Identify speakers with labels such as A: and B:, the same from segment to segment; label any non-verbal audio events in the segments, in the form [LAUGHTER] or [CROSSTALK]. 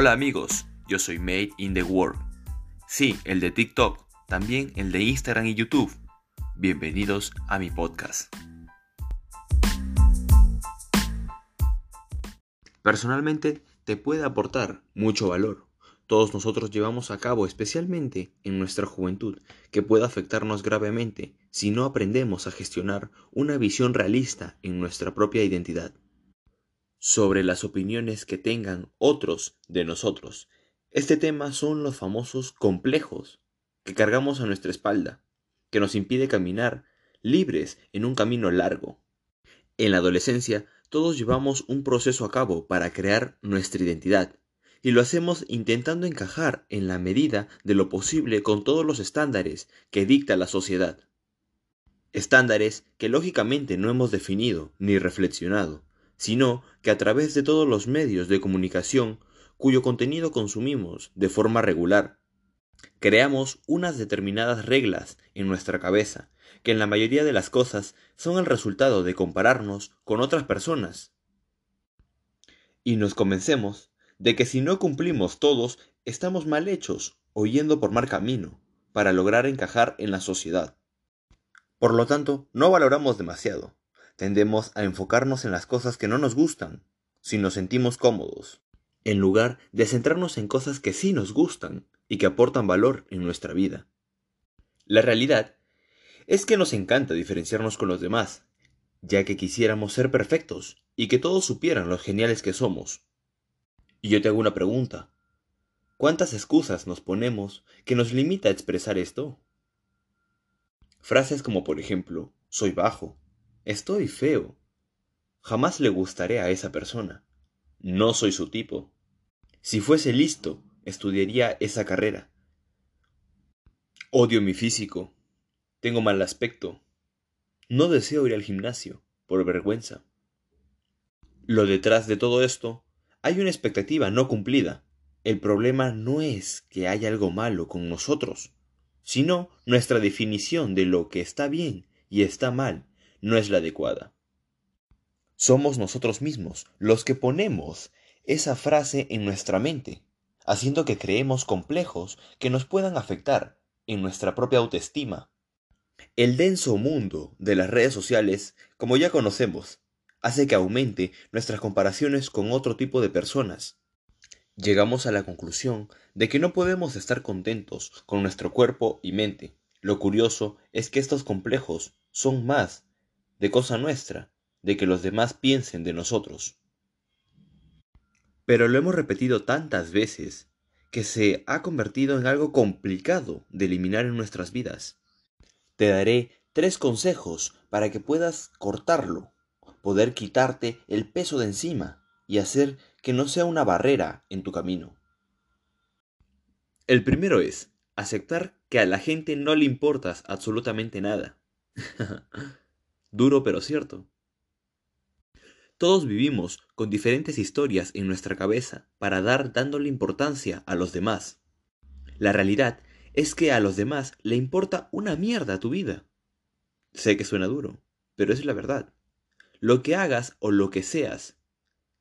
A: Hola amigos, yo soy Made in the World. Sí, el de TikTok, también el de Instagram y YouTube. Bienvenidos a mi podcast. Personalmente te puede aportar mucho valor. Todos nosotros llevamos a cabo, especialmente en nuestra juventud, que puede afectarnos gravemente si no aprendemos a gestionar una visión realista en nuestra propia identidad sobre las opiniones que tengan otros de nosotros. Este tema son los famosos complejos que cargamos a nuestra espalda, que nos impide caminar libres en un camino largo. En la adolescencia todos llevamos un proceso a cabo para crear nuestra identidad, y lo hacemos intentando encajar en la medida de lo posible con todos los estándares que dicta la sociedad. Estándares que lógicamente no hemos definido ni reflexionado, sino que a través de todos los medios de comunicación cuyo contenido consumimos de forma regular. Creamos unas determinadas reglas en nuestra cabeza, que en la mayoría de las cosas son el resultado de compararnos con otras personas. Y nos convencemos de que si no cumplimos todos, estamos mal hechos o yendo por mal camino para lograr encajar en la sociedad. Por lo tanto, no valoramos demasiado, tendemos a enfocarnos en las cosas que no nos gustan, si nos sentimos cómodos, en lugar de centrarnos en cosas que sí nos gustan y que aportan valor en nuestra vida. La realidad es que nos encanta diferenciarnos con los demás, ya que quisiéramos ser perfectos y que todos supieran lo geniales que somos. Y yo te hago una pregunta. ¿Cuántas excusas nos ponemos que nos limita a expresar esto? Frases como por ejemplo, soy bajo, Estoy feo. Jamás le gustaré a esa persona. No soy su tipo. Si fuese listo, estudiaría esa carrera. Odio mi físico. Tengo mal aspecto. No deseo ir al gimnasio, por vergüenza. Lo detrás de todo esto, hay una expectativa no cumplida. El problema no es que haya algo malo con nosotros, sino nuestra definición de lo que está bien y está mal no es la adecuada. Somos nosotros mismos los que ponemos esa frase en nuestra mente, haciendo que creemos complejos que nos puedan afectar en nuestra propia autoestima. El denso mundo de las redes sociales, como ya conocemos, hace que aumente nuestras comparaciones con otro tipo de personas. Llegamos a la conclusión de que no podemos estar contentos con nuestro cuerpo y mente. Lo curioso es que estos complejos son más de cosa nuestra, de que los demás piensen de nosotros. Pero lo hemos repetido tantas veces que se ha convertido en algo complicado de eliminar en nuestras vidas. Te daré tres consejos para que puedas cortarlo, poder quitarte el peso de encima y hacer que no sea una barrera en tu camino. El primero es aceptar que a la gente no le importas absolutamente nada. [LAUGHS] Duro pero cierto. Todos vivimos con diferentes historias en nuestra cabeza para dar dándole importancia a los demás. La realidad es que a los demás le importa una mierda tu vida. Sé que suena duro, pero es la verdad. Lo que hagas o lo que seas,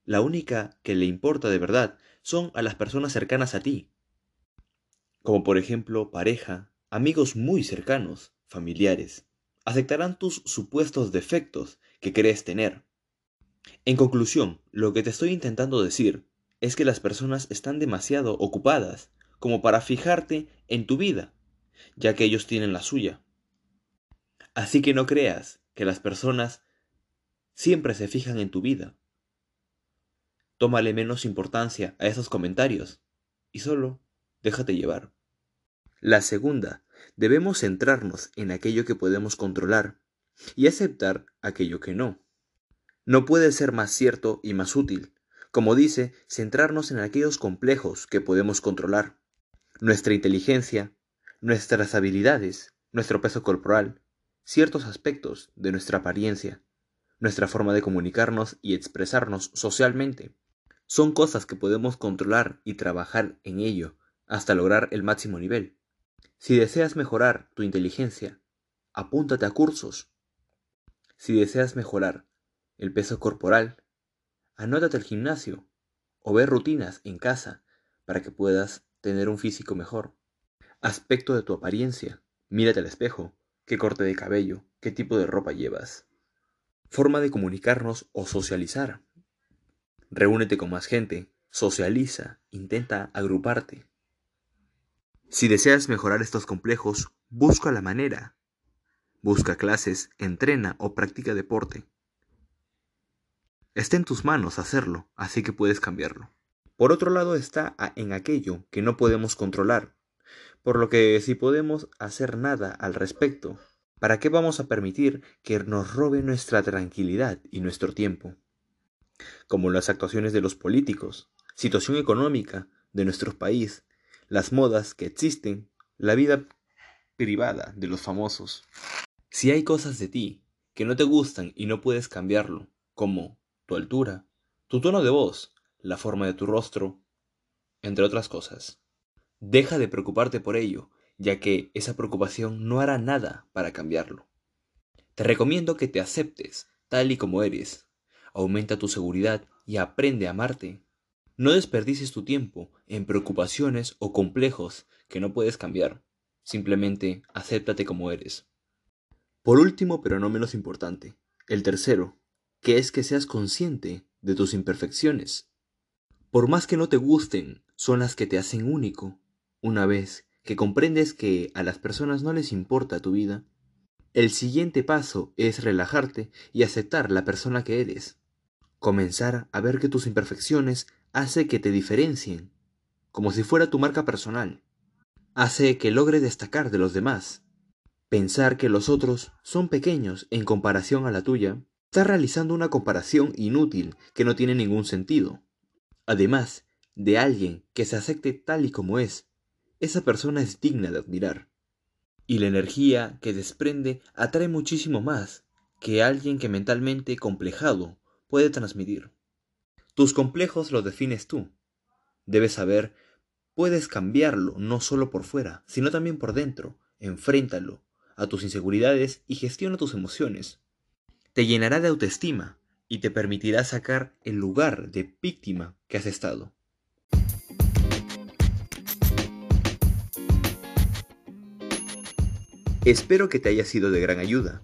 A: la única que le importa de verdad son a las personas cercanas a ti. Como por ejemplo pareja, amigos muy cercanos, familiares aceptarán tus supuestos defectos que crees tener. En conclusión, lo que te estoy intentando decir es que las personas están demasiado ocupadas como para fijarte en tu vida, ya que ellos tienen la suya. Así que no creas que las personas siempre se fijan en tu vida. Tómale menos importancia a esos comentarios y solo déjate llevar. La segunda debemos centrarnos en aquello que podemos controlar y aceptar aquello que no. No puede ser más cierto y más útil, como dice, centrarnos en aquellos complejos que podemos controlar. Nuestra inteligencia, nuestras habilidades, nuestro peso corporal, ciertos aspectos de nuestra apariencia, nuestra forma de comunicarnos y expresarnos socialmente. Son cosas que podemos controlar y trabajar en ello hasta lograr el máximo nivel. Si deseas mejorar tu inteligencia, apúntate a cursos. Si deseas mejorar el peso corporal, anótate al gimnasio o ve rutinas en casa para que puedas tener un físico mejor. Aspecto de tu apariencia. Mírate al espejo. ¿Qué corte de cabello? ¿Qué tipo de ropa llevas? Forma de comunicarnos o socializar. Reúnete con más gente. Socializa. Intenta agruparte. Si deseas mejorar estos complejos, busca la manera. Busca clases, entrena o practica deporte. Está en tus manos hacerlo, así que puedes cambiarlo. Por otro lado está en aquello que no podemos controlar, por lo que si podemos hacer nada al respecto, ¿para qué vamos a permitir que nos robe nuestra tranquilidad y nuestro tiempo? Como las actuaciones de los políticos, situación económica de nuestro país, las modas que existen, la vida privada de los famosos. Si hay cosas de ti que no te gustan y no puedes cambiarlo, como tu altura, tu tono de voz, la forma de tu rostro, entre otras cosas. Deja de preocuparte por ello, ya que esa preocupación no hará nada para cambiarlo. Te recomiendo que te aceptes tal y como eres. Aumenta tu seguridad y aprende a amarte. No desperdicies tu tiempo en preocupaciones o complejos que no puedes cambiar. Simplemente acéptate como eres. Por último, pero no menos importante, el tercero, que es que seas consciente de tus imperfecciones. Por más que no te gusten, son las que te hacen único. Una vez que comprendes que a las personas no les importa tu vida, el siguiente paso es relajarte y aceptar la persona que eres. Comenzar a ver que tus imperfecciones hace que te diferencien, como si fuera tu marca personal. Hace que logre destacar de los demás. Pensar que los otros son pequeños en comparación a la tuya, está realizando una comparación inútil que no tiene ningún sentido. Además de alguien que se acepte tal y como es, esa persona es digna de admirar. Y la energía que desprende atrae muchísimo más que alguien que mentalmente complejado puede transmitir. Tus complejos los defines tú. Debes saber, puedes cambiarlo no solo por fuera, sino también por dentro. Enfréntalo a tus inseguridades y gestiona tus emociones. Te llenará de autoestima y te permitirá sacar el lugar de víctima que has estado. Espero que te haya sido de gran ayuda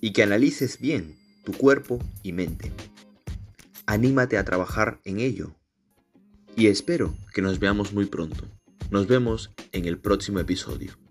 A: y que analices bien tu cuerpo y mente. Anímate a trabajar en ello y espero que nos veamos muy pronto. Nos vemos en el próximo episodio.